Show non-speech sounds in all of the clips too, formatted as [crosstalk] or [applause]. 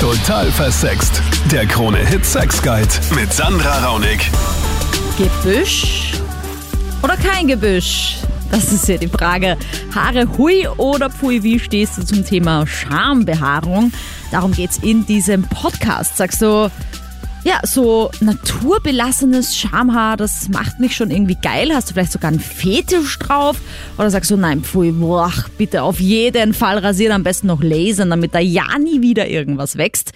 Total versext. Der Krone-Hit Sex Guide mit Sandra Raunig. Gebüsch oder kein Gebüsch? Das ist ja die Frage. Haare hui oder pui, wie stehst du zum Thema Schambehaarung? Darum geht's in diesem Podcast. Sagst du, ja, so naturbelassenes Schamhaar, das macht mich schon irgendwie geil. Hast du vielleicht sogar einen Fetisch drauf? Oder sagst du, nein, pfui, boah, bitte auf jeden Fall rasieren, am besten noch lasern, damit da ja nie wieder irgendwas wächst.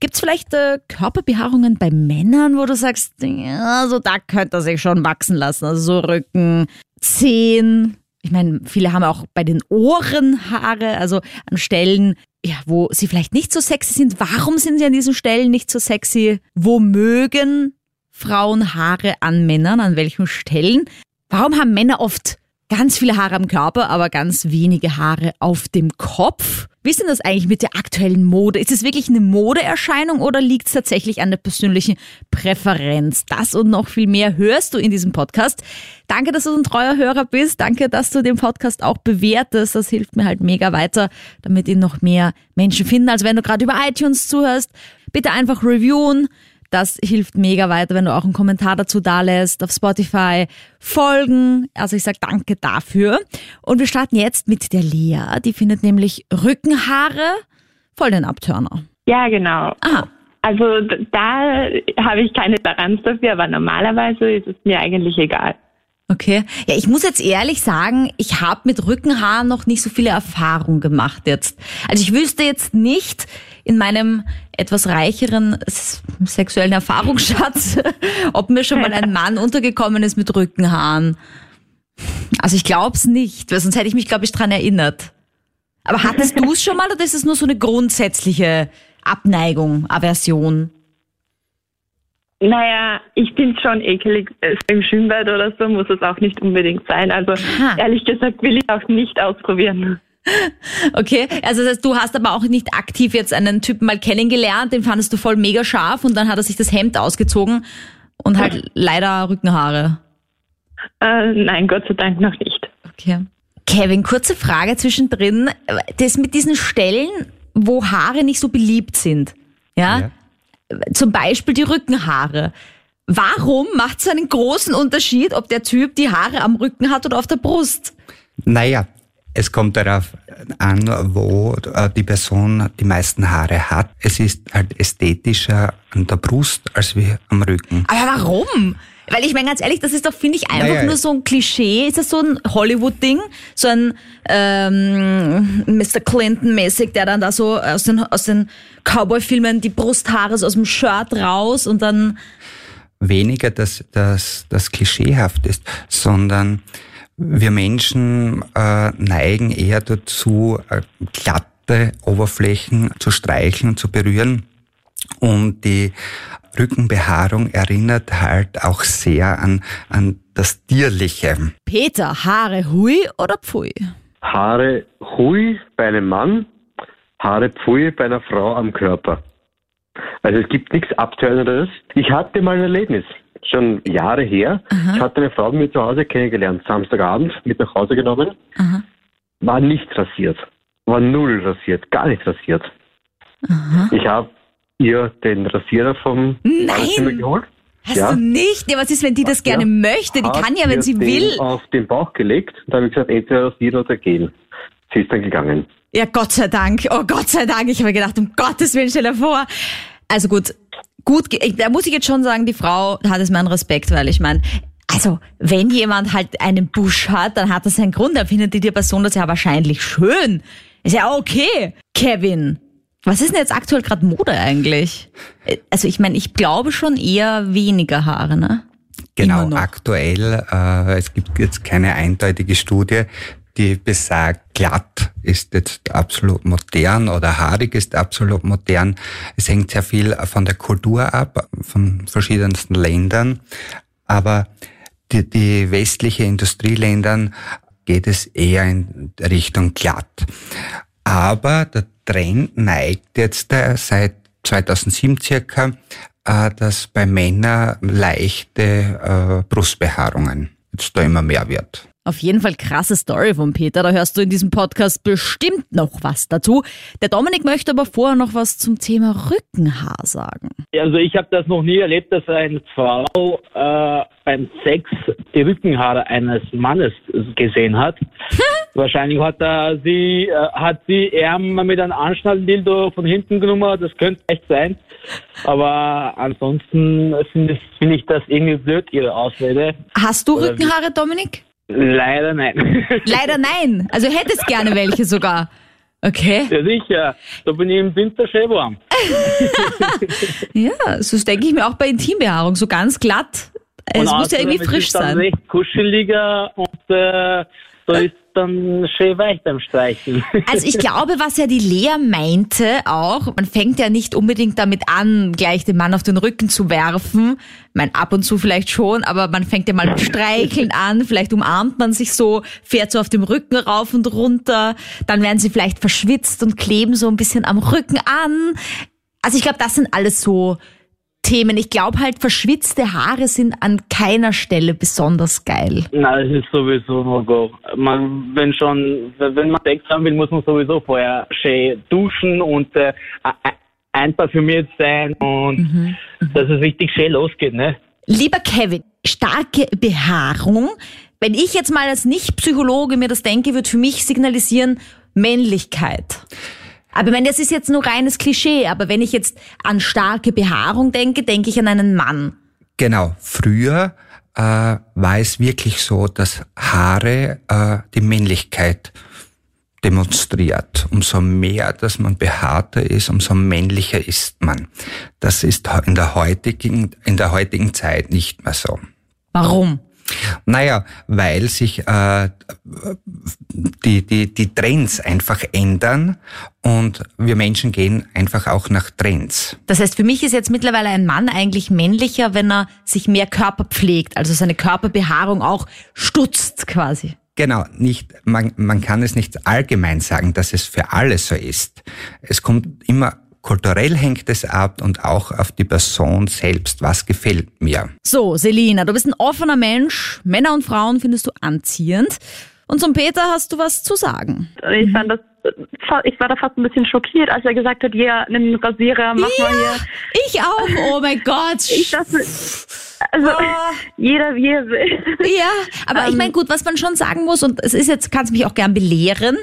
Gibt's vielleicht äh, Körperbehaarungen bei Männern, wo du sagst, ja, so da könnte er sich schon wachsen lassen? Also so Rücken, Zehen. Ich meine, viele haben auch bei den Ohren Haare, also an Stellen, ja, wo sie vielleicht nicht so sexy sind. Warum sind sie an diesen Stellen nicht so sexy? Wo mögen Frauen Haare an Männern? An welchen Stellen? Warum haben Männer oft ganz viele Haare am Körper, aber ganz wenige Haare auf dem Kopf? Wie ist denn das eigentlich mit der aktuellen Mode? Ist es wirklich eine Modeerscheinung oder liegt es tatsächlich an der persönlichen Präferenz? Das und noch viel mehr hörst du in diesem Podcast. Danke, dass du ein treuer Hörer bist. Danke, dass du den Podcast auch bewertest. Das hilft mir halt mega weiter, damit ihn noch mehr Menschen finden. Also wenn du gerade über iTunes zuhörst, bitte einfach reviewen. Das hilft mega weiter, wenn du auch einen Kommentar dazu da lässt, auf Spotify folgen. Also ich sage danke dafür. Und wir starten jetzt mit der Lea. Die findet nämlich Rückenhaare voll den Abtörner. Ja, genau. Aha. Also da habe ich keine Toleranz dafür, aber normalerweise ist es mir eigentlich egal. Okay. Ja, ich muss jetzt ehrlich sagen, ich habe mit Rückenhaaren noch nicht so viele Erfahrungen gemacht jetzt. Also ich wüsste jetzt nicht in meinem etwas reicheren sexuellen Erfahrungsschatz, [laughs] ob mir schon mal ein Mann untergekommen ist mit Rückenhaaren. Also ich glaub's nicht, weil sonst hätte ich mich, glaube ich, dran erinnert. Aber hattest [laughs] du es schon mal oder ist es nur so eine grundsätzliche Abneigung, Aversion? Naja, ich finde schon ekelig. äh, Im Schwimmbad oder so muss es auch nicht unbedingt sein. Also Aha. ehrlich gesagt will ich auch nicht ausprobieren. Okay, also das heißt, du hast aber auch nicht aktiv jetzt einen Typen mal kennengelernt, den fandest du voll mega scharf und dann hat er sich das Hemd ausgezogen und halt leider Rückenhaare. Äh, nein, Gott sei Dank noch nicht. Okay. Kevin, kurze Frage zwischendrin. Das mit diesen Stellen, wo Haare nicht so beliebt sind, ja? Zum Beispiel die Rückenhaare. Warum macht es einen großen Unterschied, ob der Typ die Haare am Rücken hat oder auf der Brust? Naja, es kommt darauf an, wo äh, die Person die meisten Haare hat. Es ist halt ästhetischer an der Brust als wie am Rücken. Aber warum? Weil ich meine, ganz ehrlich, das ist doch, finde ich, einfach Naja. nur so ein Klischee. Ist das so ein Hollywood-Ding? So ein ähm, Mr. Clinton-mäßig, der dann da so aus den, aus den Cowboy-Filmen die Brusthaare so aus dem Shirt raus und dann... Weniger, dass das, das klischeehaft ist, sondern wir Menschen äh, neigen eher dazu, äh, glatte Oberflächen zu streicheln und zu berühren. Und die Rückenbehaarung erinnert halt auch sehr an, an das Tierliche. Peter, Haare hui oder pfui? Haare hui bei einem Mann, Haare pfui bei einer Frau am Körper. Also es gibt nichts Abtörenderes. Ich hatte mal ein Erlebnis, schon Jahre her. Ich hatte eine Frau bei mir zu Hause kennengelernt, Samstagabend, mit nach Hause genommen. Aha. War nicht rasiert, war null rasiert, gar nicht rasiert. Ich habe ihr den Rasierer vom Nein! Badezimmer geholt. Hast Ja. du nicht? Ja, was ist, wenn die das gerne Ja. möchte? Die Hab kann ja, wenn sie will. auf den Bauch gelegt und habe gesagt, entweder rasieren oder gehen. Sie ist dann gegangen. Ja, Gott sei Dank. Oh Gott sei Dank. Ich habe gedacht, um Gottes Willen, stell dir vor. Also gut, gut, da muss ich jetzt schon sagen, die Frau hat es meinen Respekt, weil ich meine, also wenn jemand halt einen Busch hat, dann hat das einen Grund. Dann findet die die Person das ja wahrscheinlich schön. Ist ja okay. Kevin, was ist denn jetzt aktuell gerade Mode eigentlich? Äh, Also ich meine, ich glaube schon eher weniger Haare, ne? Genau, aktuell, äh, es gibt jetzt keine eindeutige Studie, die besagt, glatt ist jetzt absolut modern oder haarig ist absolut modern. Es hängt sehr viel von der Kultur ab, von verschiedensten Ländern. Aber die, die westliche Industrieländern geht es eher in Richtung glatt. Aber der Trend neigt jetzt äh, seit 2007 circa, äh, dass bei Männern leichte äh, Brustbehaarungen jetzt da immer mehr wird. Auf jeden Fall krasse Story von Peter. Da hörst du in diesem Podcast bestimmt noch was dazu. Der Dominik möchte aber vorher noch was zum Thema Rückenhaar sagen. Also ich habe das noch nie erlebt, dass eine Frau äh, beim Sex die Rückenhaare eines Mannes gesehen hat. [laughs] Wahrscheinlich hat er sie, äh, hat sie eher mal mit einem Anschnalldildo von hinten genommen. Das könnte echt sein. Aber ansonsten finde find ich das irgendwie blöd, ihre Ausrede. Hast du Oder Rückenhaare, Dominik? Leider nein. [laughs] Leider nein. Also hättest gerne welche sogar. Okay. ja sicher. Da bin ich im Winter schön warm. [laughs] Ja, so denke ich mir auch bei Intimbehaarung. So ganz glatt. Es Und muss ja außerdem irgendwie ist frisch dann sein. recht kuscheliger und äh, da ist dann schön weich beim Streichen. [laughs] Also ich glaube, was ja die Lea meinte auch, man fängt ja nicht unbedingt damit an, gleich den Mann auf den Rücken zu werfen. Ich meine, ab und zu vielleicht schon, aber man fängt ja mal mit Streicheln an, vielleicht umarmt man sich so, fährt so auf dem Rücken rauf und runter, dann werden sie vielleicht verschwitzt und kleben so ein bisschen am Rücken an. Also ich glaube, das sind alles so Themen. Ich glaube halt, verschwitzte Haare sind an keiner Stelle besonders geil. Na, das ist sowieso no go. Man, wenn schon, wenn man Sex haben will, muss man sowieso vorher schön duschen und äh, ein- einparfümiert sein und dass es richtig schön losgeht, ne? Lieber Kevin, starke Behaarung. Wenn ich jetzt mal als Nicht-Psychologe mir das denke, wird für mich signalisieren Männlichkeit. Aber ich meine, das ist jetzt nur reines Klischee, aber wenn ich jetzt an starke Behaarung denke, denke ich an einen Mann. Genau, früher äh, war es wirklich so, dass Haare äh, die Männlichkeit demonstriert. Umso mehr, dass man behaarter ist, umso männlicher ist man. Das ist in der heutigen, in der heutigen Zeit nicht mehr so. Warum? Naja, weil sich äh, die, die, die Trends einfach ändern und wir Menschen gehen einfach auch nach Trends. Das heißt, für mich ist jetzt mittlerweile ein Mann eigentlich männlicher, wenn er sich mehr Körper pflegt, also seine Körperbehaarung auch stutzt quasi. Genau, nicht, man, man kann es nicht allgemein sagen, dass es für alle so ist. Es kommt immer, kulturell hängt es ab und auch auf die Person selbst, was gefällt mir. So, Selina, du bist ein offener Mensch. Männer und Frauen findest du anziehend. Und zum Peter hast du was zu sagen. Ich fand das, ich war da fast ein bisschen schockiert, als er gesagt hat, ja, nimm einen Rasierer, mach mal hier. Ich auch. Oh mein Gott. [laughs] Ich dachte, also Ah. jeder wie er will. Ja, aber ich Ähm. meine, gut, was man schon sagen muss, und es ist jetzt, kannst mich auch gern belehren,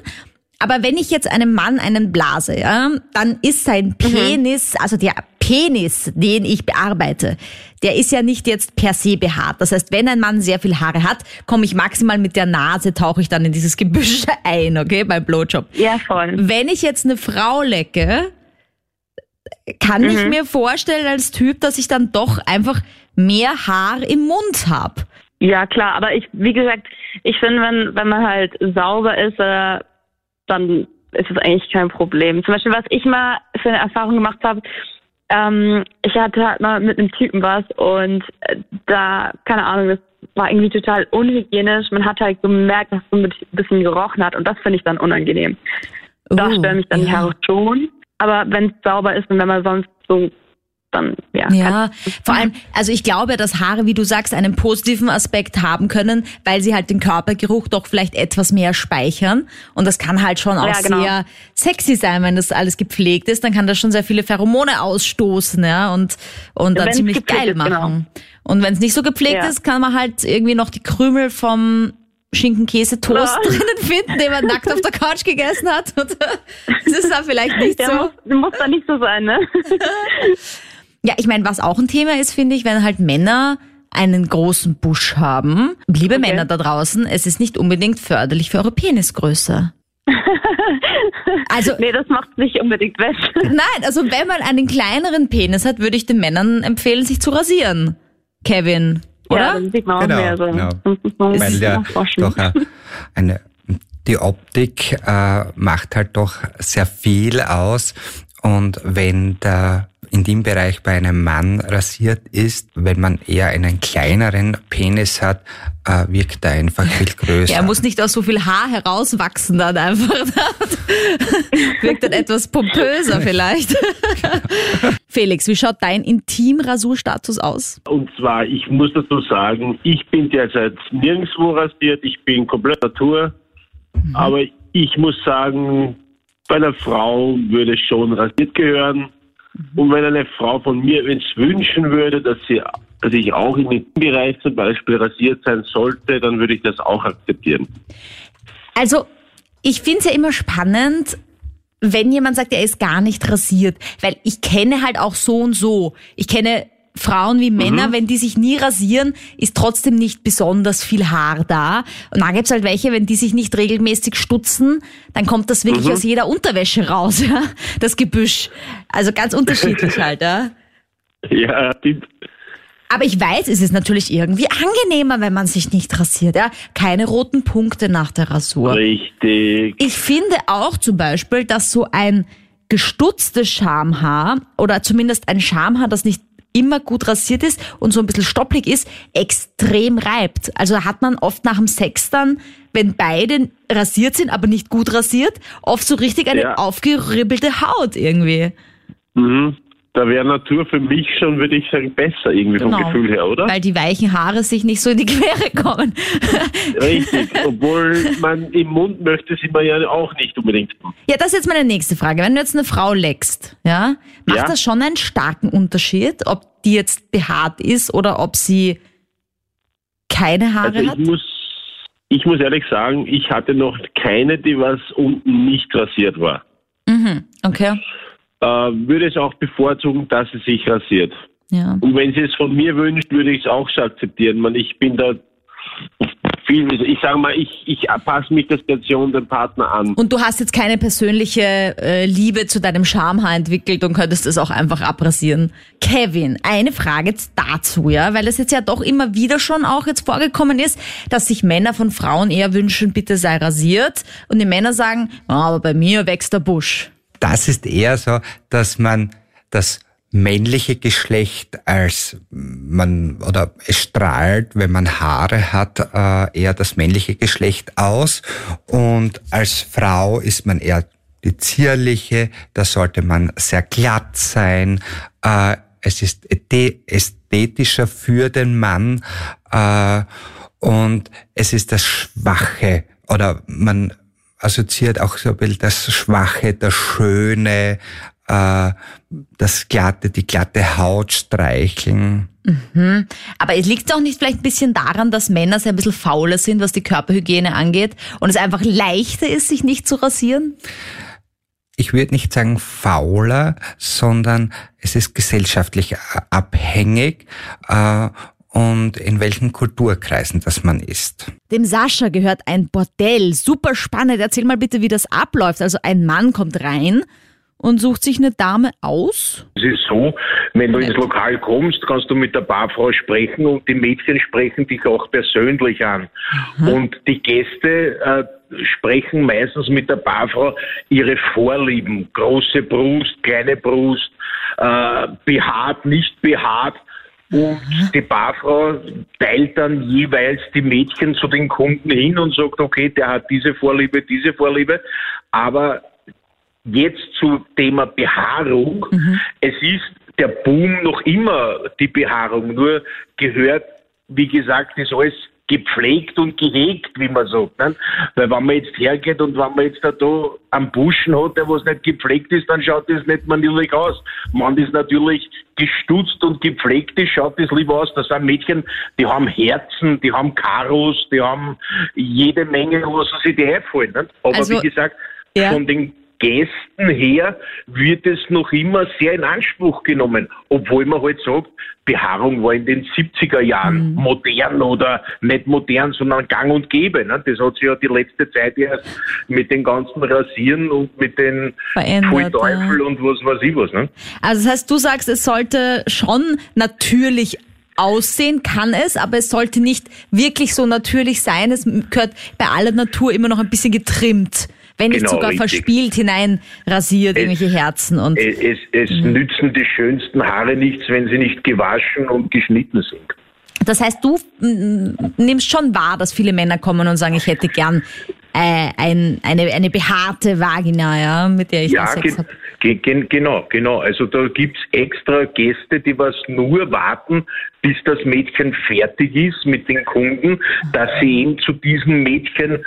aber wenn ich jetzt einem Mann einen blase, ja, dann ist sein Penis, also der Penis, den ich bearbeite, der ist ja nicht jetzt per se behaart. Das heißt, wenn ein Mann sehr viel Haare hat, komme ich maximal mit der Nase, tauche ich dann in dieses Gebüsch [laughs] ein, okay, beim Blowjob. Ja, voll. Wenn ich jetzt eine Frau lecke, kann ich mir vorstellen als Typ, dass ich dann doch einfach mehr Haar im Mund habe. Ja, klar, aber ich, wie gesagt, ich finde, wenn, wenn man halt sauber ist, äh, dann ist es eigentlich kein Problem. Zum Beispiel, was ich mal für eine Erfahrung gemacht habe, ähm, ich hatte halt mal mit einem Typen was und äh, da, keine Ahnung, das war irgendwie total unhygienisch. Man hat halt gemerkt, dass es so ein bisschen gerochen hat und das finde ich dann unangenehm. Da Oh, stören mich dann die ja. Haare schon. Aber wenn es sauber ist und wenn man sonst so, dann, ja. Ja, vor allem, also ich glaube, dass Haare, wie du sagst, einen positiven Aspekt haben können, weil sie halt den Körpergeruch doch vielleicht etwas mehr speichern. Und das kann halt schon auch Ja, genau. sehr sexy sein, wenn das alles gepflegt ist. Dann kann das schon sehr viele Pheromone ausstoßen, ja, und, und dann ziemlich geil ist, genau. machen. Und wenn es nicht so gepflegt Ja. ist, kann man halt irgendwie noch die Krümel vom Schinken-Käse-Toast Ja. drinnen finden, den man nackt auf der Couch gegessen hat. Und [laughs] das ist dann vielleicht nicht Der so. muss, muss dann nicht so sein, ne? [laughs] Ja, ich meine, was auch ein Thema ist, finde ich, wenn halt Männer einen großen Busch haben. Liebe Okay. Männer da draußen, es ist nicht unbedingt förderlich für eure Penisgröße. [laughs] Also, nee, das macht nicht unbedingt weg. [laughs] nein, also wenn man einen kleineren Penis hat, würde ich den Männern empfehlen, sich zu rasieren. Kevin, Ja, oder? dann sieht man auch Genau, mehr so. genau. Das muss man Weil sich ja doch eine, die Optik äh, macht halt doch sehr viel aus. Und wenn der in dem Bereich bei einem Mann rasiert ist, wenn man eher einen kleineren Penis hat, äh, wirkt er einfach viel größer. [laughs] Ja, er muss nicht aus so viel Haar herauswachsen dann einfach. [laughs] Wirkt dann etwas pompöser vielleicht. [laughs] Felix, wie schaut dein Intimrasurstatus aus? Und zwar, ich muss dazu sagen, ich bin derzeit nirgendwo rasiert, ich bin komplett Natur. Aber ich muss sagen, bei einer Frau würde schon rasiert gehören. Und wenn eine Frau von mir es wünschen würde, dass sie dass ich auch im Bereich zum Beispiel rasiert sein sollte, dann würde ich das auch akzeptieren. Also, ich finde es ja immer spannend, wenn jemand sagt, er ist gar nicht rasiert, weil ich kenne halt auch so und so. Ich kenne Frauen wie Männer, wenn die sich nie rasieren, ist trotzdem nicht besonders viel Haar da. Und dann gibt's halt welche, wenn die sich nicht regelmäßig stutzen, dann kommt das wirklich aus jeder Unterwäsche raus, [laughs] ja, das Gebüsch. Also ganz unterschiedlich halt, ja. [laughs] Ja, stimmt. Aber ich weiß, es ist natürlich irgendwie angenehmer, wenn man sich nicht rasiert, ja. Keine roten Punkte nach der Rasur. Richtig. Ich finde auch zum Beispiel, dass so ein gestutztes Schamhaar oder zumindest ein Schamhaar, das nicht immer gut rasiert ist und so ein bisschen stopplig ist, extrem reibt. Also hat man oft nach dem Sex dann, wenn beide rasiert sind, aber nicht gut rasiert, oft so richtig eine Ja. aufgeribbelte Haut irgendwie. Mhm. Da wäre Natur für mich schon, würde ich sagen, besser irgendwie vom Gefühl her, oder? Genau. Weil die weichen Haare sich nicht so in die Quere kommen. Richtig. Obwohl man im Mund möchte sie man ja auch nicht unbedingt. Ja, das ist jetzt meine nächste Frage. Wenn du jetzt eine Frau leckst, ja, macht Ja. das schon einen starken Unterschied, ob die jetzt behaart ist oder ob sie keine Haare Also hat? ich muss, ich muss ehrlich sagen, ich hatte noch keine, die was unten nicht rasiert war. Mhm, okay. Äh, würde es auch bevorzugen, dass sie sich rasiert. Ja. Und wenn sie es von mir wünscht, würde ich es auch so akzeptieren. Man, ich bin da viel, ich sage mal, ich, ich passe mich der Situation dem Partner an. Und du hast jetzt keine persönliche äh, Liebe zu deinem Schamhaar entwickelt und könntest es auch einfach abrasieren. Kevin, eine Frage jetzt dazu, ja, weil es jetzt ja doch immer wieder schon auch jetzt vorgekommen ist, dass sich Männer von Frauen eher wünschen, bitte sei rasiert und die Männer sagen, "Ah, aber bei mir wächst der Busch. Das ist eher so, dass man das männliche Geschlecht als man oder es strahlt, wenn man Haare hat, äh, eher das männliche Geschlecht aus und als Frau ist man eher die zierliche, da sollte man sehr glatt sein. Äh, es ist ästhe- ästhetischer für den Mann äh, und es ist das Schwache oder man assoziiert auch so ein bisschen das Schwache, das Schöne, äh, das Glatte, die glatte Haut streicheln. Aber es liegt auch nicht vielleicht ein bisschen daran, dass Männer sehr ein bisschen fauler sind, was die Körperhygiene angeht und es einfach leichter ist, sich nicht zu rasieren? Ich würde nicht sagen fauler, sondern es ist gesellschaftlich äh, abhängig äh, und in welchen Kulturkreisen das man ist. Dem Sascha gehört ein Bordell. Super spannend. Erzähl mal bitte, wie das abläuft. Also ein Mann kommt rein und sucht sich eine Dame aus. Es ist so, wenn du ins Lokal kommst, kannst du mit der Barfrau sprechen und die Mädchen sprechen dich auch persönlich an. Und die Gäste äh, sprechen meistens mit der Barfrau ihre Vorlieben. Große Brust, kleine Brust, äh, behaart, nicht behaart. Und die Barfrau teilt dann jeweils die Mädchen zu den Kunden hin und sagt, okay, der hat diese Vorliebe, diese Vorliebe. Aber jetzt zu Thema Behaarung. Es ist der Boom noch immer die Behaarung, nur gehört, wie gesagt, ist alles gepflegt und gehegt, wie man sagt. Ne? Weil wenn man jetzt hergeht und wenn man jetzt da, da am Buschen hat, der was nicht gepflegt ist, dann schaut das nicht manierlich aus. Wenn das natürlich gestutzt und gepflegt ist, schaut das lieber aus. Das sind Mädchen, die haben Herzen, die haben Karos, die haben jede Menge, was sie sich die einfallen. Ne? Aber Also, wie gesagt, ja. von den Gästen her wird es noch immer sehr in Anspruch genommen, obwohl man halt sagt, Behaarung war in den 70er Jahren Mhm. modern oder nicht modern, sondern gang und gäbe. Ne? Das hat sich ja die letzte Zeit erst mit den ganzen Rasieren und mit den Verändert, Pfui Teufel und was weiß ich was. Ne? Also das heißt, du sagst, es sollte schon natürlich aussehen, kann es, aber es sollte nicht wirklich so natürlich sein. Es gehört bei aller Natur immer noch ein bisschen getrimmt. Wenn nicht Genau, sogar richtig. verspielt hinein rasiert, irgendwelche Herzen und Es, es, es Mhm. nützen die schönsten Haare nichts, wenn sie nicht gewaschen und geschnitten sind. Das heißt, du mm, nimmst schon wahr, dass viele Männer kommen und sagen, ich hätte gern äh, ein, eine, eine behaarte Vagina, ja, mit der ich Ja, ge Sex habe. Ge gen genau, genau. Also da gibt's extra Gäste, die was nur warten, bis das Mädchen fertig ist mit den Kunden, dass sie eben zu diesem Mädchen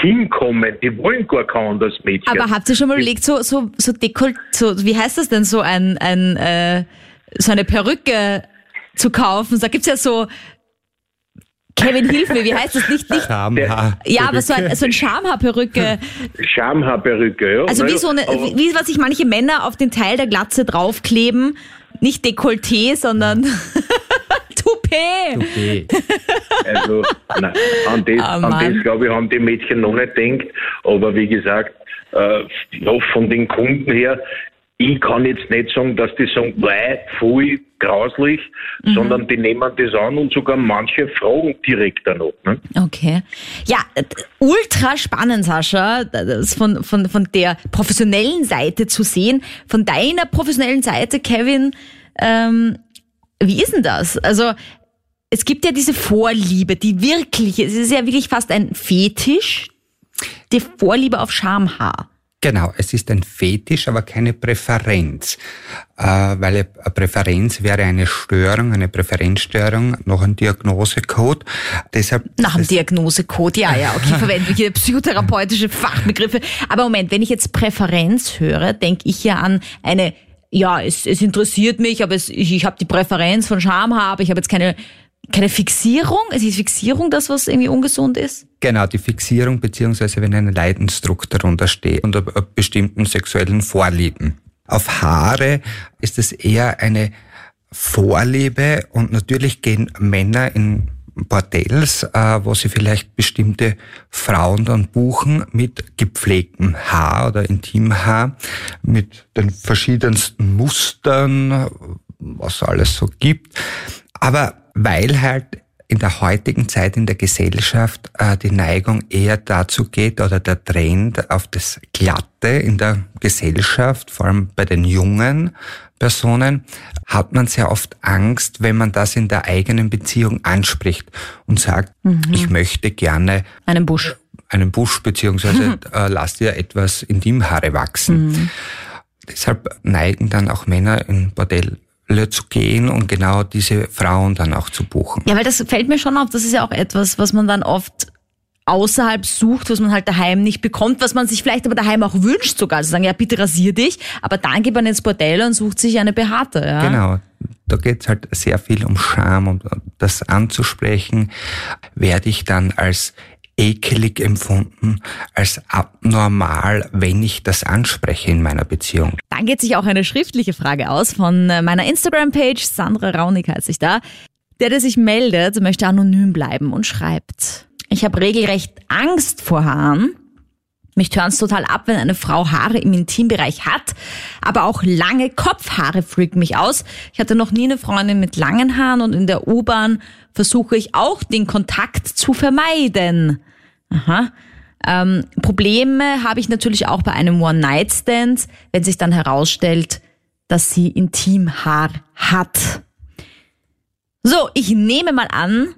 hinkommen. Die wollen gar kein anderes Mädchen. Aber habt ihr schon mal überlegt, so, so, so Dekolt, so, wie heißt das denn, so ein, ein, äh, so eine Perücke zu kaufen? Da gibt's ja so, Kevin, hilf mir, wie heißt das nicht? nicht Schamhaar. ja, aber so ein, so ein Schamhaarperücke. Schamhaarperücke, ja. Also wie so eine, wie was sich manche Männer auf den Teil der Glatze draufkleben. Nicht Dekolleté, sondern [laughs] Toupet. Okay. Also, nein, an das, Oh an das glaube ich, haben die Mädchen noch nicht gedacht. Aber wie gesagt, äh, ja, von den Kunden her, ich kann jetzt nicht sagen, dass die sagen, wei, voll grauslich, Mhm. sondern die nehmen das an und sogar manche fragen direkt danach. Ne? Okay. Ja, ultra spannend, Sascha, das von, von, von der professionellen Seite zu sehen. Von deiner professionellen Seite, Kevin, ähm, wie ist denn das? Also, es gibt ja diese Vorliebe, die wirkliche, es ist ja wirklich fast ein Fetisch, die Vorliebe auf Schamhaar. Genau, es ist ein Fetisch, aber keine Präferenz. Äh, weil eine Präferenz wäre eine Störung, eine Präferenzstörung, noch ein Diagnosecode. Deshalb Nach dem Diagnosecode, ja, ja, okay, [laughs] verwende ich hier psychotherapeutische Fachbegriffe. Aber Moment, wenn ich jetzt Präferenz höre, denke ich ja an eine, ja, es, es interessiert mich, aber es, ich, ich habe die Präferenz von Schamhaar, aber ich habe jetzt keine, keine Fixierung. Ist die Fixierung das, was irgendwie ungesund ist? Genau, die Fixierung beziehungsweise wenn ein Leidensdruck darunter steht ab bestimmten sexuellen Vorlieben. Auf Haare ist es eher eine Vorliebe und natürlich gehen Männer in Bordells, äh, wo sie vielleicht bestimmte Frauen dann buchen mit gepflegtem Haar oder Intimhaar, mit den verschiedensten Mustern, was es alles so gibt. Aber weil halt in der heutigen Zeit in der Gesellschaft äh, die Neigung eher dazu geht oder der Trend auf das Glatte in der Gesellschaft, vor allem bei den jungen Personen, hat man sehr oft Angst, wenn man das in der eigenen Beziehung anspricht und sagt, ich möchte gerne Einen Busch. einen Busch beziehungsweise [laughs] äh, lass dir etwas Intimhaare wachsen. Deshalb neigen dann auch Männer in Bordelle zu gehen und genau diese Frauen dann auch zu buchen. Ja, weil das fällt mir schon auf, das ist ja auch etwas, was man dann oft außerhalb sucht, was man halt daheim nicht bekommt, was man sich vielleicht aber daheim auch wünscht sogar. Also sagen, ja, bitte rasier dich, aber dann geht man ins Bordell und sucht sich eine behaarte. Ja? Genau. Da geht's halt sehr viel um Scham und das anzusprechen, werde ich dann als ekelig empfunden, als abnormal, wenn ich das anspreche in meiner Beziehung. Dann geht sich auch eine schriftliche Frage aus von äh, meiner Instagram-Page, Sandra Raunig heißt sich da. Der, der sich meldet, möchte anonym bleiben und schreibt, ich habe regelrecht Angst vor Haaren. Mich turnt's total ab, wenn eine Frau Haare im Intimbereich hat, aber auch lange Kopfhaare freaken mich aus. Ich hatte noch nie eine Freundin mit langen Haaren und in der U-Bahn versuche ich auch den Kontakt zu vermeiden. Aha. Ähm, Probleme habe ich natürlich auch bei einem One-Night-Stand, wenn sich dann herausstellt, dass sie Intimhaar hat. So, ich nehme mal an,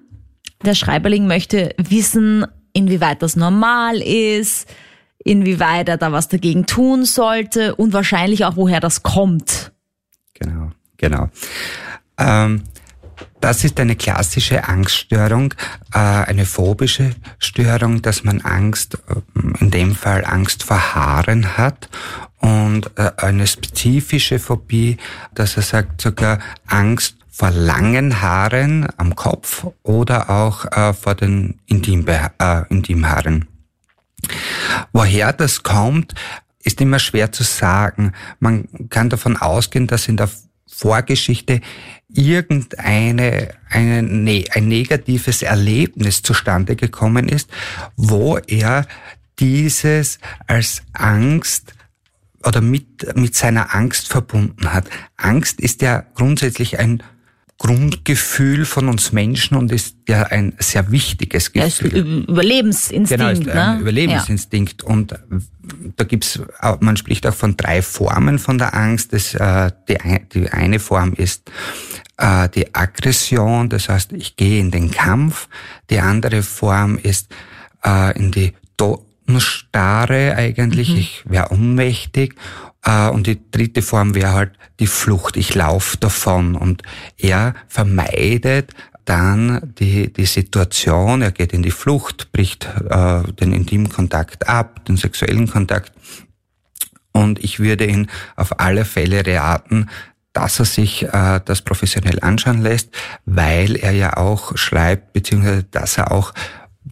der Schreiberling möchte wissen, inwieweit das normal ist, inwieweit er da was dagegen tun sollte und wahrscheinlich auch, woher das kommt. Genau, genau. Ähm, das ist eine klassische Angststörung, äh, eine phobische Störung, dass man Angst, äh, in dem Fall Angst vor Haaren hat und äh, eine spezifische Phobie, dass er sagt sogar Angst vor langen Haaren am Kopf oder auch äh, vor den Intimbe äh, Intimhaaren. Woher das kommt, ist immer schwer zu sagen. Man kann davon ausgehen, dass in der Vorgeschichte irgendeine eine, ne, ein negatives Erlebnis zustande gekommen ist, wo er dieses als Angst oder mit, mit seiner Angst verbunden hat. Angst ist ja grundsätzlich ein Grundgefühl von uns Menschen und ist ja ein sehr wichtiges Ja, Gefühl. Ü- Überlebensinstinkt, Genau, ein ne? Überlebensinstinkt. Und da gibt's, auch- man spricht auch von drei Formen von der Angst. Das, äh, die, die eine Form ist äh, die Aggression, das heißt, ich gehe in den Kampf. Die andere Form ist äh, in die Totenstarre eigentlich, ich wäre ohnmächtig. Äh, und die dritte Form wäre halt die Flucht. Ich laufe davon. Und er vermeidet dann die, die Situation, er geht in die Flucht, bricht äh, den intimen Kontakt ab, den sexuellen Kontakt. Und ich würde ihn auf alle Fälle raten, dass er sich äh, das professionell anschauen lässt, weil er ja auch schreibt, beziehungsweise dass er auch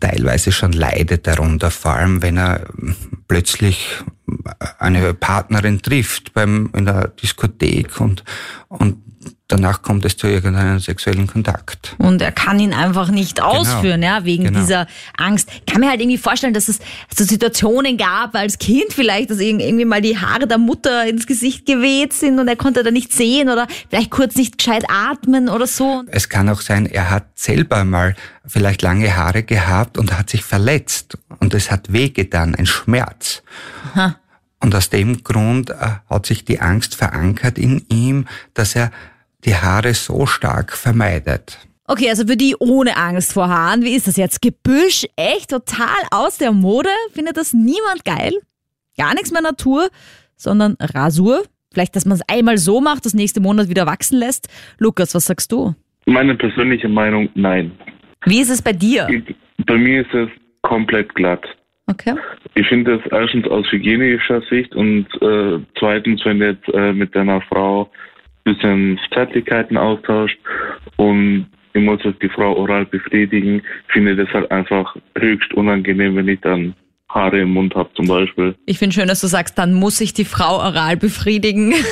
teilweise schon leidet darunter, vor allem wenn er plötzlich eine Partnerin trifft beim in der Diskothek und und danach kommt es zu irgendeinem sexuellen Kontakt. Und er kann ihn einfach nicht genau. ausführen, ja, wegen genau. dieser Angst. Ich kann mir halt irgendwie vorstellen, dass es so Situationen gab, als Kind vielleicht, dass irgendwie mal die Haare der Mutter ins Gesicht geweht sind und er konnte da nicht sehen oder vielleicht kurz nicht gescheit atmen oder so. Es kann auch sein, er hat selber mal vielleicht lange Haare gehabt und hat sich verletzt und es hat wehgetan, ein Schmerz. Aha. Und aus dem Grund äh, hat sich die Angst verankert in ihm, dass er die Haare so stark vermeidet. Okay, also für die ohne Angst vor Haaren, wie ist das jetzt? Gebüsch, echt total aus der Mode? Findet das niemand geil? Gar nichts mehr Natur, sondern Rasur? Vielleicht, dass man es einmal so macht, das nächste Monat wieder wachsen lässt? Lukas, was sagst du? Meine persönliche Meinung, nein. Wie ist es bei dir? Bei mir ist es komplett glatt. Okay. Ich finde das erstens aus hygienischer Sicht und äh, zweitens, wenn du jetzt äh, mit deiner Frau bisschen Zärtlichkeiten austauscht und ich muss die Frau oral befriedigen. Finde das halt einfach höchst unangenehm, wenn ich dann Haare im Mund habe zum Beispiel. Ich finde schön, dass du sagst, dann muss ich die Frau oral befriedigen. [laughs]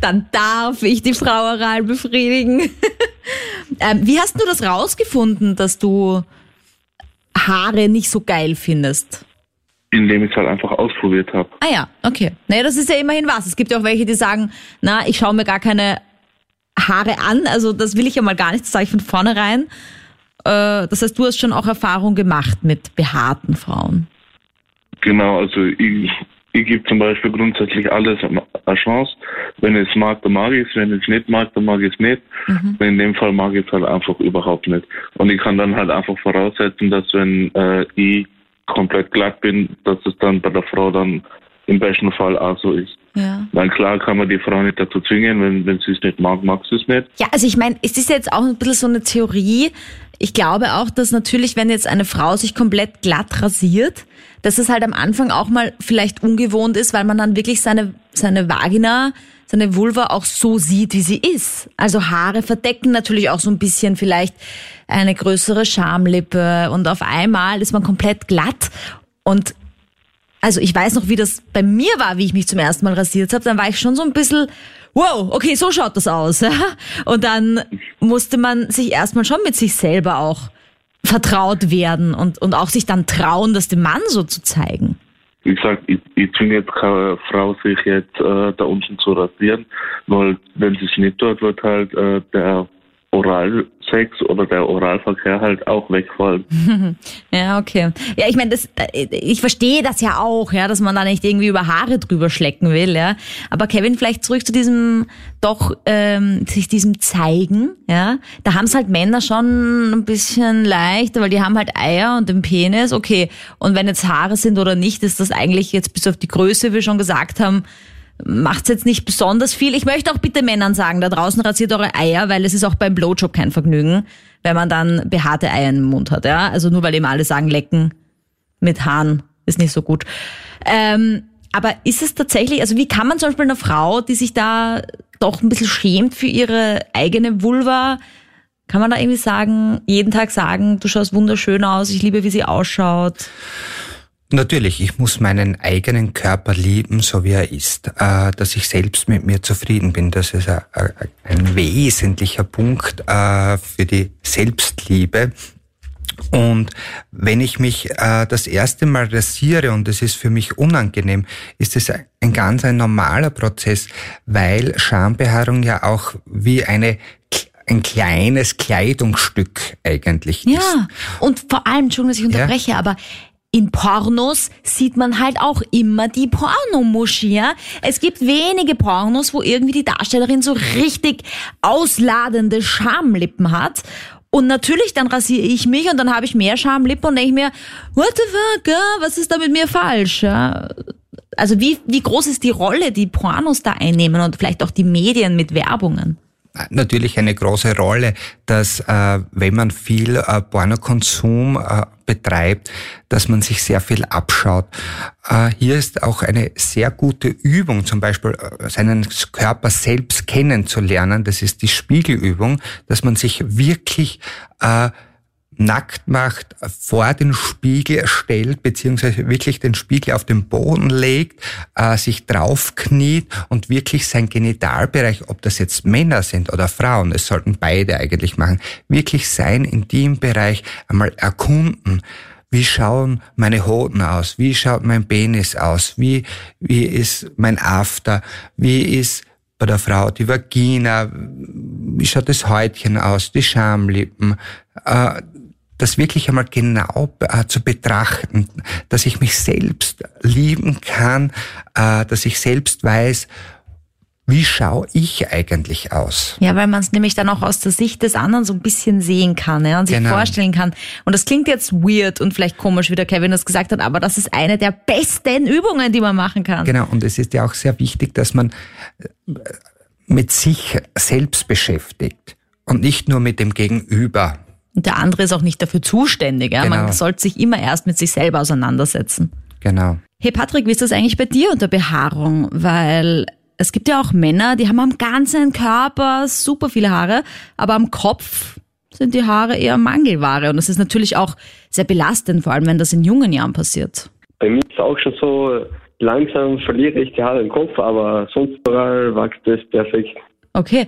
dann darf ich die Frau oral befriedigen. [laughs] ähm, wie hast du das rausgefunden, dass du Haare nicht so geil findest? Indem ich es halt einfach ausprobiert habe. Ah ja, okay. Naja, das ist ja immerhin was. Es gibt ja auch welche, die sagen, na, ich schaue mir gar keine Haare an. Also das will ich ja mal gar nicht, das sage ich von vornherein. Äh, das heißt, du hast schon auch Erfahrung gemacht mit behaarten Frauen. Genau, also ich, ich gebe zum Beispiel grundsätzlich alles eine Chance. Wenn ich es mag, dann mag ich es. Wenn ich es nicht mag, dann mag ich es nicht. Mhm. In dem Fall mag ich es halt einfach überhaupt nicht. Und ich kann dann halt einfach voraussetzen, dass wenn äh, ich komplett glatt bin, dass es dann bei der Frau dann im besten Fall auch so ist. Ja. Weil klar kann man die Frau nicht dazu zwingen, wenn, wenn sie es nicht mag, mag sie es nicht. Ja, also ich meine, es ist jetzt auch ein bisschen so eine Theorie. Ich glaube auch, dass natürlich, wenn jetzt eine Frau sich komplett glatt rasiert, dass es halt am Anfang auch mal vielleicht ungewohnt ist, weil man dann wirklich seine, seine Vagina, seine Vulva auch so sieht, wie sie ist. Also Haare verdecken natürlich auch so ein bisschen vielleicht eine größere Schamlippe und auf einmal ist man komplett glatt und also ich weiß noch, wie das bei mir war, wie ich mich zum ersten Mal rasiert habe. Dann war ich schon so ein bisschen, wow, okay, so schaut das aus. [laughs] Und dann musste man sich erstmal schon mit sich selber auch vertraut werden und, und auch sich dann trauen, das dem Mann so zu zeigen. Wie gesagt, ich, ich zwinge jetzt keine Frau, sich jetzt äh, da unten zu rasieren, weil wenn sie es nicht tut, wird halt äh, der Oralsex oder der Oralverkehr halt auch wegfallen. [laughs] ja, okay. Ja, ich meine, äh, ich verstehe das ja auch, ja, dass man da nicht irgendwie über Haare drüber schlecken will, ja. Aber Kevin, vielleicht zurück zu diesem, doch, ähm, sich diesem Zeigen, ja. Da haben es halt Männer schon ein bisschen leichter, weil die haben halt Eier und den Penis, okay. Und wenn jetzt Haare sind oder nicht, ist das eigentlich jetzt bis auf die Größe, wie wir schon gesagt haben, macht's jetzt nicht besonders viel. Ich möchte auch bitte Männern sagen, da draußen rasiert eure Eier, weil es ist auch beim Blowjob kein Vergnügen, wenn man dann behaarte Eier im Mund hat. Ja? Also nur weil eben alle sagen, lecken mit Haaren ist nicht so gut. Ähm, aber ist es tatsächlich, also wie kann man zum Beispiel einer Frau, die sich da doch ein bisschen schämt für ihre eigene Vulva, kann man da irgendwie sagen, jeden Tag sagen, du schaust wunderschön aus, ich liebe, wie sie ausschaut? Natürlich, ich muss meinen eigenen Körper lieben, so wie er ist, äh, dass ich selbst mit mir zufrieden bin. Das ist ein wesentlicher Punkt äh, für die Selbstliebe. Und wenn ich mich äh, das erste Mal rasiere und es ist für mich unangenehm, ist es ein ganz ein normaler Prozess, weil Schambehaarung ja auch wie eine ein kleines Kleidungsstück eigentlich ist. Ja, und vor allem, Entschuldigung, dass ich unterbreche, ja. aber in Pornos sieht man halt auch immer die Pornomuschi, ja. Es gibt wenige Pornos, wo irgendwie die Darstellerin so richtig ausladende Schamlippen hat. Und natürlich, dann rasiere ich mich und dann habe ich mehr Schamlippen und denke mir, what the fuck, was ist da mit mir falsch? Ja? Also wie, wie groß ist die Rolle, die Pornos da einnehmen und vielleicht auch die Medien mit Werbungen? Natürlich eine große Rolle, dass äh, wenn man viel äh, Pornokonsum äh, betreibt, dass man sich sehr viel abschaut. Äh, hier ist auch eine sehr gute Übung, zum Beispiel äh, seinen Körper selbst kennenzulernen. Das ist die Spiegelübung, dass man sich wirklich äh, nackt macht, vor den Spiegel stellt, beziehungsweise wirklich den Spiegel auf den Boden legt, äh, sich draufkniet und wirklich sein Genitalbereich, ob das jetzt Männer sind oder Frauen, es sollten beide eigentlich machen, wirklich sein Intimbereich einmal erkunden. Wie schauen meine Hoden aus? Wie schaut mein Penis aus? Wie, wie ist mein After? Wie ist bei der Frau die Vagina? Wie schaut das Häutchen aus? Die Schamlippen? Äh, das wirklich einmal genau äh, zu betrachten, dass ich mich selbst lieben kann, äh, dass ich selbst weiß, wie schaue ich eigentlich aus? Ja, weil man es nämlich dann auch aus der Sicht des anderen so ein bisschen sehen kann ja, und sich genau. vorstellen kann. Und das klingt jetzt weird und vielleicht komisch, wie der Kevin das gesagt hat, aber das ist eine der besten Übungen, die man machen kann. Genau, und es ist ja auch sehr wichtig, dass man äh, mit sich selbst beschäftigt und nicht nur mit dem Gegenüber. Und der andere ist auch nicht dafür zuständig. Ja? Genau. Man sollte sich immer erst mit sich selber auseinandersetzen. Genau. Hey Patrick, wie ist das eigentlich bei dir unter Behaarung? Weil es gibt ja auch Männer, die haben am ganzen Körper super viele Haare, aber am Kopf sind die Haare eher Mangelware. Und das ist natürlich auch sehr belastend, vor allem wenn das in jungen Jahren passiert. Bei mir ist es auch schon so, langsam verliere ich die Haare im Kopf, aber sonst überall wächst es perfekt. Okay.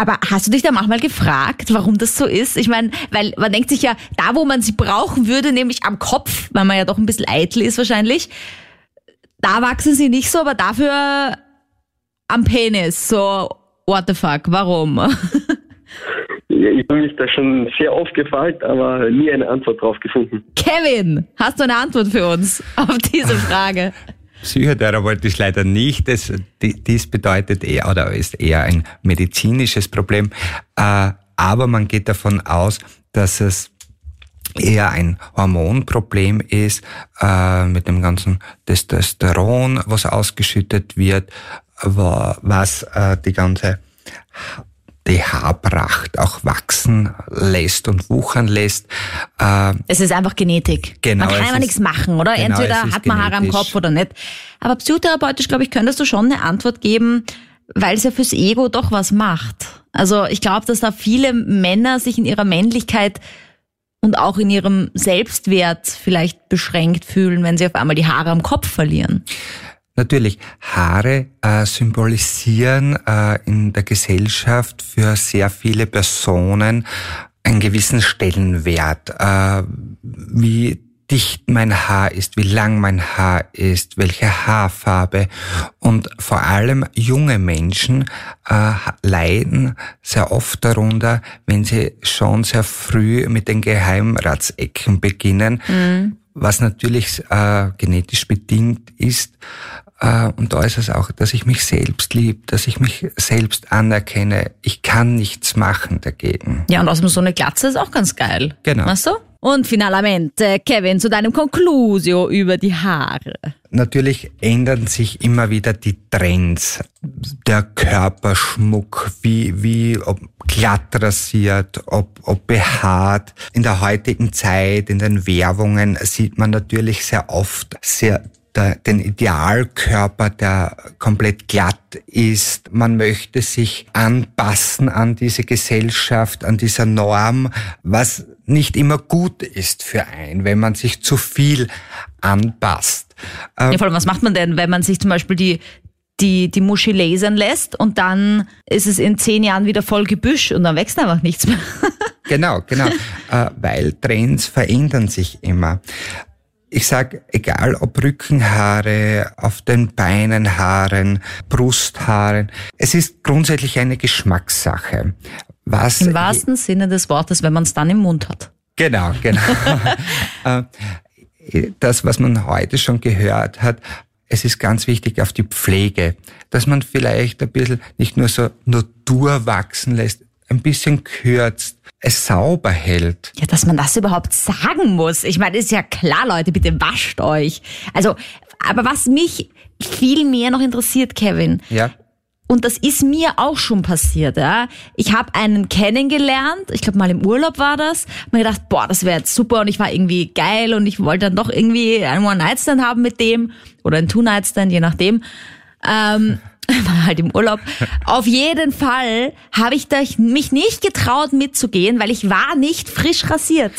Aber hast du dich da manchmal gefragt, warum das so ist? Ich meine, weil man denkt sich ja, da wo man sie brauchen würde, nämlich am Kopf, weil man ja doch ein bisschen eitel ist wahrscheinlich, da wachsen sie nicht so, aber dafür am Penis. So, what the fuck, warum? Ich habe mich da schon sehr oft gefragt, aber nie eine Antwort drauf gefunden. Kevin, hast du eine Antwort für uns auf diese Frage? Psychotherapeutisch leider nicht. Das, dies bedeutet eher oder ist eher ein medizinisches Problem. Äh, aber man geht davon aus, dass es eher ein Hormonproblem ist äh, mit dem ganzen Testosteron, was ausgeschüttet wird, was äh, die ganze die Haarpracht auch wachsen lässt und wuchern lässt. Äh, es ist einfach Genetik. Genau, man kann einfach nichts machen, oder? Genau, Entweder hat man Haare am Kopf oder nicht. Aber psychotherapeutisch, glaube ich, könntest du schon eine Antwort geben, weil es ja fürs Ego doch was macht. Also ich glaube, dass da viele Männer sich in ihrer Männlichkeit und auch in ihrem Selbstwert vielleicht beschränkt fühlen, wenn sie auf einmal die Haare am Kopf verlieren. Natürlich, Haare äh, symbolisieren äh, in der Gesellschaft für sehr viele Personen einen gewissen Stellenwert, äh, wie dicht mein Haar ist, wie lang mein Haar ist, welche Haarfarbe. Und vor allem junge Menschen äh, leiden sehr oft darunter, wenn sie schon sehr früh mit den Geheimratsecken beginnen, mhm. was natürlich äh, genetisch bedingt ist. Äh, und da ist es auch, dass ich mich selbst liebe, dass ich mich selbst anerkenne. Ich kann nichts machen dagegen. Ja, und außerdem so eine Glatze ist auch ganz geil. Genau. Weißt du? Und finalmente, Kevin, zu deinem Conclusio über die Haare. Natürlich ändern sich immer wieder die Trends. Der Körperschmuck, wie, wie, ob glatt rasiert, ob, ob behaart. In der heutigen Zeit, in den Werbungen sieht man natürlich sehr oft sehr der, den Idealkörper, der komplett glatt ist. Man möchte sich anpassen an diese Gesellschaft, an dieser Norm, was nicht immer gut ist für einen, wenn man sich zu viel anpasst. Ja, vor allem, was macht man denn, wenn man sich zum Beispiel die, die, die Muschi lasern lässt und dann ist es in zehn Jahren wieder voll Gebüsch und dann wächst einfach nichts mehr. genau, genau, [laughs] äh, weil Trends verändern sich immer ich sag, egal ob Rückenhaare, auf den Beinen Haaren, Brusthaaren, es ist grundsätzlich eine Geschmackssache. Was Im wahrsten Sinne des Wortes, wenn man es dann im Mund hat. Genau, genau. [laughs] Äh, das, was man heute schon gehört hat, es ist ganz wichtig auf die Pflege, dass man vielleicht ein bisschen nicht nur so Natur wachsen lässt, ein bisschen kürzt, es sauber hält. Ja, dass man das überhaupt sagen muss. Ich meine, ist ja klar, Leute, bitte wascht euch. Also Aber was mich viel mehr noch interessiert, Kevin, Ja. und das ist mir auch schon passiert, ja. Ich habe einen kennengelernt, ich glaube mal im Urlaub war das, mir gedacht, boah, das wäre jetzt super und ich war irgendwie geil und ich wollte dann doch irgendwie einen One-Night-Stand haben mit dem oder einen Two-Night-Stand, je nachdem. Ähm, [laughs] war halt im Urlaub. Auf jeden Fall habe ich mich nicht getraut mitzugehen, weil ich war nicht frisch rasiert.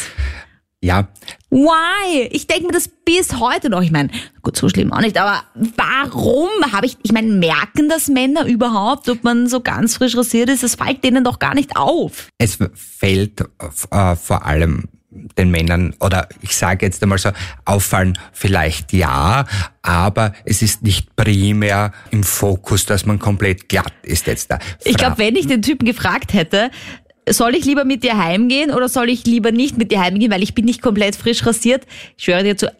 Ja, Why? Ich denke mir das bis heute noch. Ich meine, gut, so schlimm auch nicht, aber warum habe ich, ich meine, merken das Männer überhaupt, ob man so ganz frisch rasiert ist? Das fällt denen doch gar nicht auf. es fällt äh, vor allem den Männern, oder ich sage jetzt einmal so, auffallen vielleicht ja, aber es ist nicht primär im Fokus, dass man komplett glatt ist jetzt da. Ich glaube, wenn ich den Typen gefragt hätte, soll ich lieber mit dir heimgehen oder soll ich lieber nicht mit dir heimgehen, weil ich bin nicht komplett frisch rasiert? Ich schwöre dir zu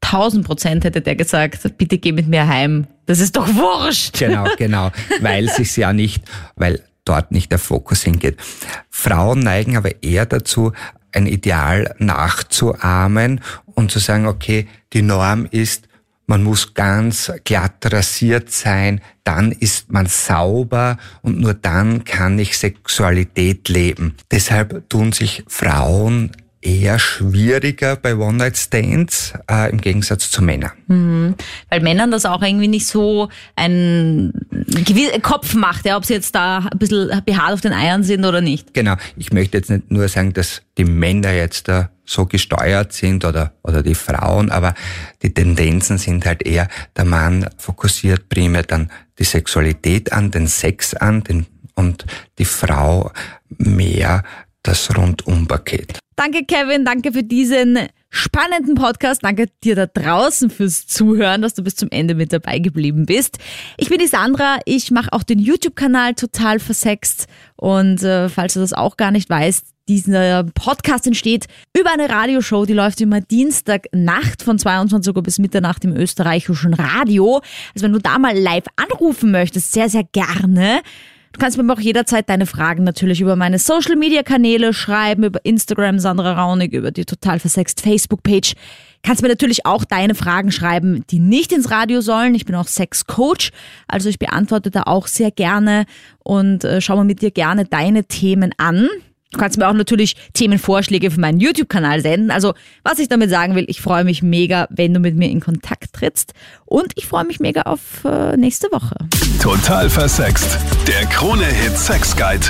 1000 Prozent hätte der gesagt, bitte geh mit mir heim. Das ist doch wurscht. Genau, [laughs] genau, weil es sich ja nicht, weil dort nicht der Fokus hingeht. Frauen neigen aber eher dazu, ein Ideal nachzuahmen und zu sagen, okay, die Norm ist, man muss ganz glatt rasiert sein, dann ist man sauber und nur dann kann ich Sexualität leben. Deshalb tun sich Frauen eher schwieriger bei One-Night-Stands äh, im Gegensatz zu Männern. Weil Männern das auch irgendwie nicht so ein Kopf macht, ja, ob sie jetzt da ein bisschen behaart auf den Eiern sind oder nicht. Genau. Ich möchte jetzt nicht nur sagen, dass die Männer jetzt da so gesteuert sind oder, oder die Frauen, aber die Tendenzen sind halt eher, der Mann fokussiert primär dann die Sexualität an, den Sex an, den, und die Frau mehr das Rundumpaket. Danke, Kevin. Danke für diesen spannenden Podcast. Danke dir da draußen fürs Zuhören, dass du bis zum Ende mit dabei geblieben bist. Ich bin die Sandra. Ich mache auch den YouTube-Kanal total versext. Und äh, falls du das auch gar nicht weißt, dieser Podcast entsteht über eine Radioshow, die läuft immer Dienstagnacht von 22 Uhr bis Mitternacht im österreichischen Radio. Also wenn du da mal live anrufen möchtest, sehr, sehr gerne. Du kannst mir auch jederzeit deine Fragen natürlich über meine Social Media Kanäle schreiben, über Instagram Sandra Raunig, über die total versext Facebook Page. Kannst mir natürlich auch deine Fragen schreiben, die nicht ins Radio sollen. Ich bin auch Sex Coach, also ich beantworte da auch sehr gerne und äh, schau mal mit dir gerne deine Themen an. Du kannst mir auch natürlich Themenvorschläge für meinen YouTube-Kanal senden. Also, was ich damit sagen will, ich freue mich mega, wenn du mit mir in Kontakt trittst. Und ich freue mich mega auf äh, nächste Woche. Total versext. Der Krone-Hit Sex Guide.